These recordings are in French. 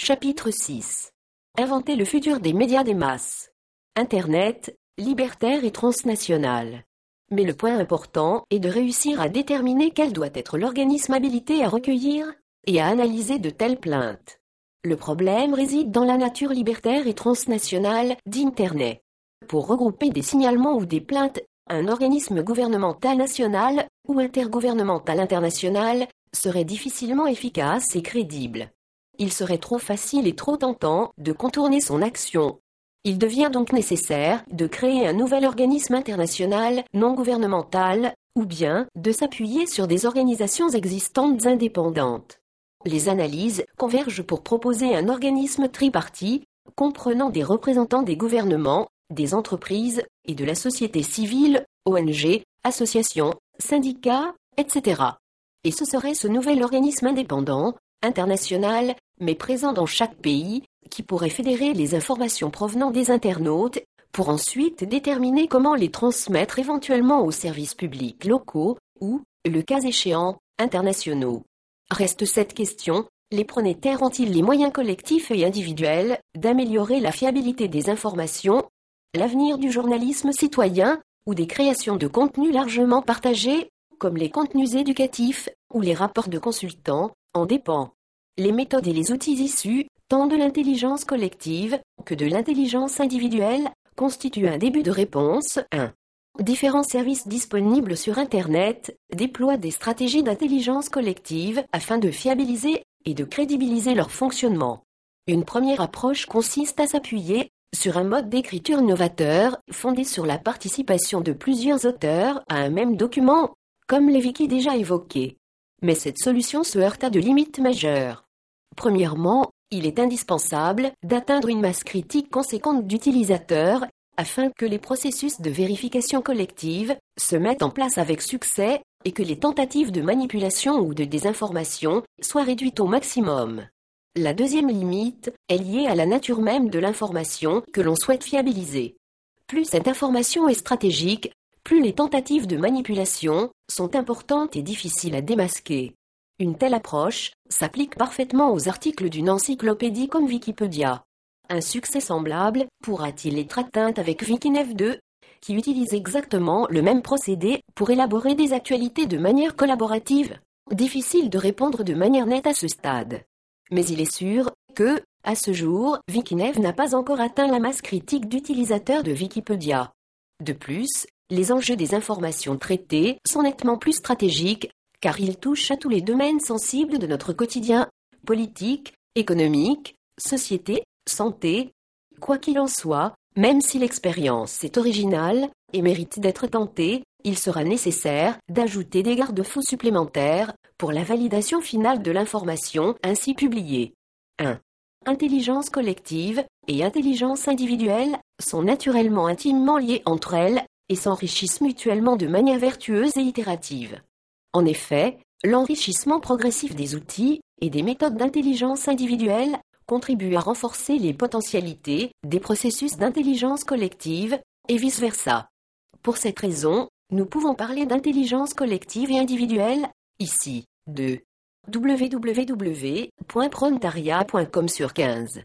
Chapitre 6. Inventer le futur des médias des masses. Internet, libertaire et transnational. Mais le point important est de réussir à déterminer quel doit être l'organisme habilité à recueillir et à analyser de telles plaintes. Le problème réside dans la nature libertaire et transnationale d'Internet. Pour regrouper des signalements ou des plaintes, un organisme gouvernemental national ou intergouvernemental international serait difficilement efficace et crédible. Il serait trop facile et trop tentant de contourner son action. Il devient donc nécessaire de créer un nouvel organisme international non gouvernemental, ou bien de s'appuyer sur des organisations existantes indépendantes. Les analyses convergent pour proposer un organisme tripartite, comprenant des représentants des gouvernements, des entreprises et de la société civile, ONG, associations, syndicats, etc. Et ce serait ce nouvel organisme indépendant, international, mais présent dans chaque pays, qui pourrait fédérer les informations provenant des internautes, pour ensuite déterminer comment les transmettre éventuellement aux services publics locaux, ou, le cas échéant, internationaux. Reste cette question, les pronétaires ont-ils les moyens collectifs et individuels d'améliorer la fiabilité des informations L'avenir du journalisme citoyen, ou des créations de contenus largement partagés, comme les contenus éducatifs, ou les rapports de consultants, en dépend? Les méthodes et les outils issus, tant de l'intelligence collective que de l'intelligence individuelle, constituent un début de réponse. 1. Différents services disponibles sur Internet déploient des stratégies d'intelligence collective afin de fiabiliser et de crédibiliser leur fonctionnement. Une première approche consiste à s'appuyer sur un mode d'écriture novateur fondé sur la participation de plusieurs auteurs à un même document, comme les wikis déjà évoqués. Mais cette solution se heurte à de limites majeures. Premièrement, il est indispensable d'atteindre une masse critique conséquente d'utilisateurs afin que les processus de vérification collective se mettent en place avec succès et que les tentatives de manipulation ou de désinformation soient réduites au maximum. La deuxième limite est liée à la nature même de l'information que l'on souhaite fiabiliser. Plus cette information est stratégique, plus les tentatives de manipulation sont importantes et difficiles à démasquer. Une telle approche s'applique parfaitement aux articles d'une encyclopédie comme Wikipédia. Un succès semblable pourra-t-il être atteint avec Wikinev 2, qui utilise exactement le même procédé pour élaborer des actualités de manière collaborative? Difficile de répondre de manière nette à ce stade. Mais il est sûr que, à ce jour, Wikinev n'a pas encore atteint la masse critique d'utilisateurs de Wikipédia. De plus, les enjeux des informations traitées sont nettement plus stratégiques, car ils touchent à tous les domaines sensibles de notre quotidien, politique, économique, société, santé. Quoi qu'il en soit, même si l'expérience est originale et mérite d'être tentée, il sera nécessaire d'ajouter des garde-fous supplémentaires pour la validation finale de l'information ainsi publiée. 1. Intelligence collective et intelligence individuelle sont naturellement intimement liées entre elles et s'enrichissent mutuellement de manière vertueuse et itérative. En effet, l'enrichissement progressif des outils et des méthodes d'intelligence individuelle contribue à renforcer les potentialités des processus d'intelligence collective et vice-versa. Pour cette raison, nous pouvons parler d'intelligence collective et individuelle, ici, de www.prontaria.com sur 15.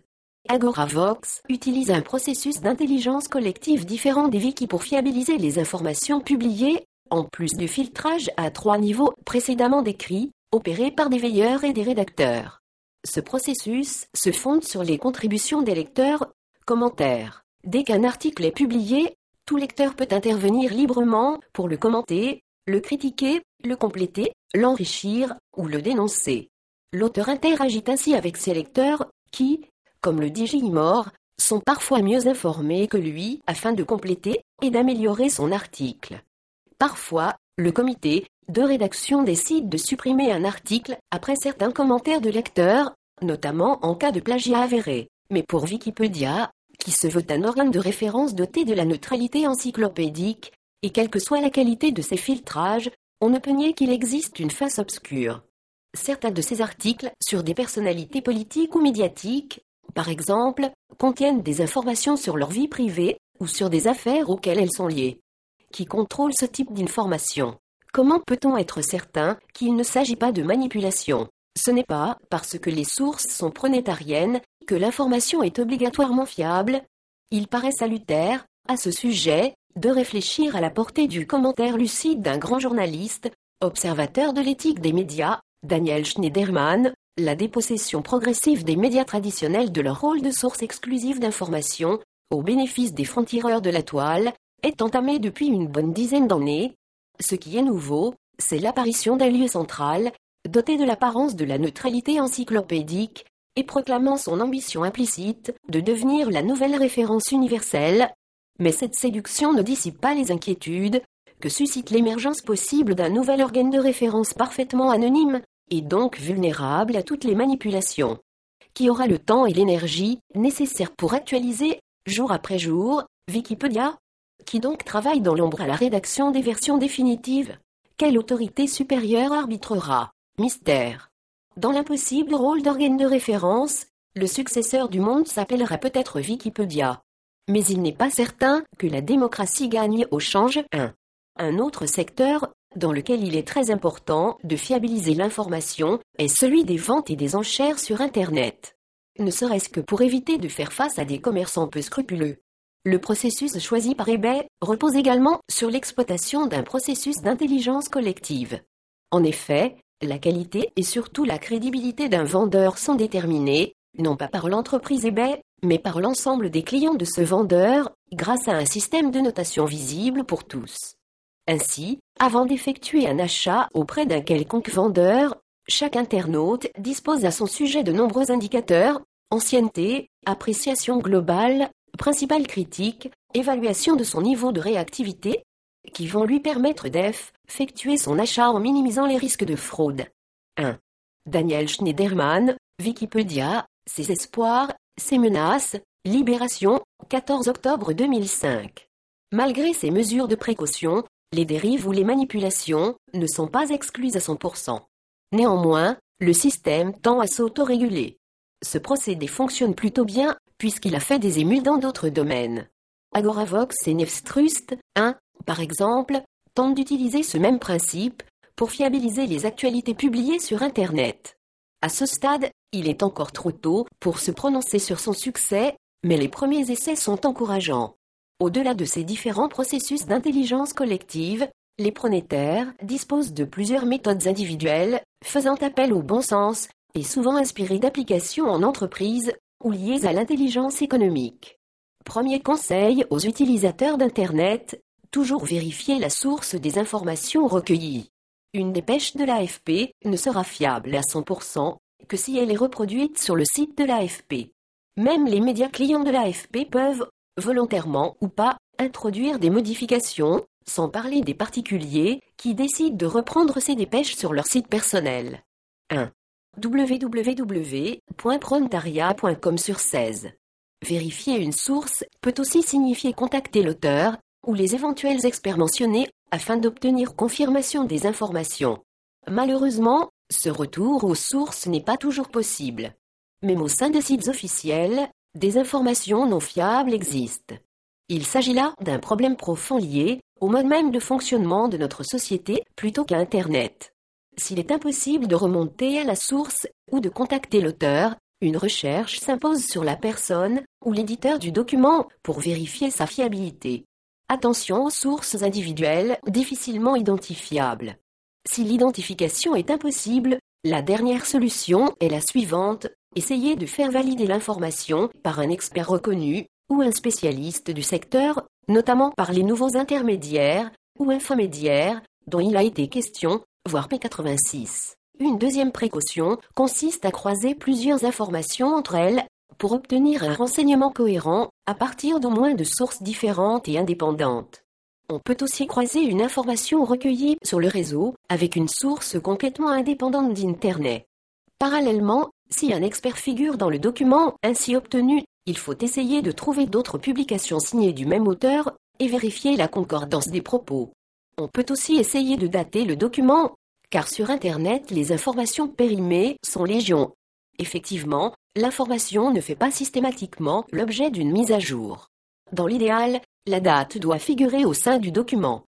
Agoravox utilise un processus d'intelligence collective différent des wikis pour fiabiliser les informations publiées, en plus du filtrage à trois niveaux précédemment décrits, opéré par des veilleurs et des rédacteurs. Ce processus se fonde sur les contributions des lecteurs, commentaires. Dès qu'un article est publié, tout lecteur peut intervenir librement pour le commenter, le critiquer, le compléter, l'enrichir ou le dénoncer. L'auteur interagit ainsi avec ses lecteurs, qui, comme le dit Gilmore, sont parfois mieux informés que lui afin de compléter et d'améliorer son article. Parfois, le comité de rédaction décide de supprimer un article après certains commentaires de lecteurs, notamment en cas de plagiat avéré. Mais pour Wikipédia, qui se veut un organe de référence doté de la neutralité encyclopédique, et quelle que soit la qualité de ses filtrages, on ne peut nier qu'il existe une face obscure. Certains de ces articles sur des personnalités politiques ou médiatiques, par exemple, contiennent des informations sur leur vie privée ou sur des affaires auxquelles elles sont liées. Qui contrôle ce type d'informations Comment peut-on être certain qu'il ne s'agit pas de manipulation? Ce n'est pas parce que les sources sont pronétariennes que l'information est obligatoirement fiable. Il paraît salutaire, à ce sujet, de réfléchir à la portée du commentaire lucide d'un grand journaliste, observateur de l'éthique des médias, Daniel Schneiderman, la dépossession progressive des médias traditionnels de leur rôle de source exclusive d'information, au bénéfice des francs-tireurs de la toile, est entamée depuis une bonne dizaine d'années. Ce qui est nouveau, c'est l'apparition d'un lieu central, doté de l'apparence de la neutralité encyclopédique, et proclamant son ambition implicite de devenir la nouvelle référence universelle. Mais cette séduction ne dissipe pas les inquiétudes que suscite l'émergence possible d'un nouvel organe de référence parfaitement anonyme, et donc vulnérable à toutes les manipulations. Qui aura le temps et l'énergie nécessaires pour actualiser, jour après jour, Wikipédia Qui donc travaille dans l'ombre à la rédaction des versions définitives Quelle autorité supérieure arbitrera? Mystère. Dans l'impossible rôle d'organe de référence, le successeur du monde s'appellera peut-être Wikipédia. Mais il n'est pas certain que la démocratie gagne au change 1. Un autre secteur, dans lequel il est très important de fiabiliser l'information, est celui des ventes et des enchères sur Internet. Ne serait-ce que pour éviter de faire face à des commerçants peu scrupuleux. Le processus choisi par eBay repose également sur l'exploitation d'un processus d'intelligence collective. En effet, la qualité et surtout la crédibilité d'un vendeur sont déterminées, non pas par l'entreprise eBay, mais par l'ensemble des clients de ce vendeur, grâce à un système de notation visible pour tous. Ainsi, avant d'effectuer un achat auprès d'un quelconque vendeur, chaque internaute dispose à son sujet de nombreux indicateurs, ancienneté, appréciation globale, principale critique, évaluation de son niveau de réactivité, qui vont lui permettre d'effectuer son achat en minimisant les risques de fraude. 1. Daniel Schneiderman, Wikipédia, ses espoirs, ses menaces, Libération, 14 octobre 2005. Malgré ces mesures de précaution, les dérives ou les manipulations ne sont pas exclues à 100%. Néanmoins, le système tend à s'autoréguler. Ce procédé fonctionne plutôt bien, puisqu'il a fait des émules dans d'autres domaines. Agoravox et Nefstrust, 1, par exemple, tentent d'utiliser ce même principe pour fiabiliser les actualités publiées sur Internet. À ce stade, il est encore trop tôt pour se prononcer sur son succès, mais les premiers essais sont encourageants. Au-delà de ces différents processus d'intelligence collective, les pronétaires disposent de plusieurs méthodes individuelles, faisant appel au bon sens, et souvent inspirées d'applications en entreprise ou liées à l'intelligence économique. Premier conseil aux utilisateurs d'Internet, toujours vérifier la source des informations recueillies. Une dépêche de l'AFP ne sera fiable à 100% que si elle est reproduite sur le site de l'AFP. Même les médias clients de l'AFP peuvent, volontairement ou pas, introduire des modifications, sans parler des particuliers qui décident de reprendre ces dépêches sur leur site personnel. 1. www.prontaria.com sur 16. Vérifier une source peut aussi signifier contacter l'auteur, ou les éventuels experts mentionnés, afin d'obtenir confirmation des informations. Malheureusement, ce retour aux sources n'est pas toujours possible. Même au sein des sites officiels, des informations non fiables existent. Il s'agit là d'un problème profond lié au mode même de fonctionnement de notre société plutôt qu'à Internet. S'il est impossible de remonter à la source ou de contacter l'auteur, une recherche s'impose sur la personne ou l'éditeur du document pour vérifier sa fiabilité. Attention aux sources individuelles difficilement identifiables. Si l'identification est impossible, la dernière solution est la suivante, essayer de faire valider l'information par un expert reconnu ou un spécialiste du secteur, notamment par les nouveaux intermédiaires ou infomédiaires dont il a été question, voire P86. Une deuxième précaution consiste à croiser plusieurs informations entre elles pour obtenir un renseignement cohérent à partir d'au moins de sources différentes et indépendantes. On peut aussi croiser une information recueillie sur le réseau avec une source complètement indépendante d'Internet. Parallèlement, si un expert figure dans le document ainsi obtenu, il faut essayer de trouver d'autres publications signées du même auteur et vérifier la concordance des propos. On peut aussi essayer de dater le document, car sur Internet les informations périmées sont légion. Effectivement, l'information ne fait pas systématiquement l'objet d'une mise à jour. Dans l'idéal, la date doit figurer au sein du document.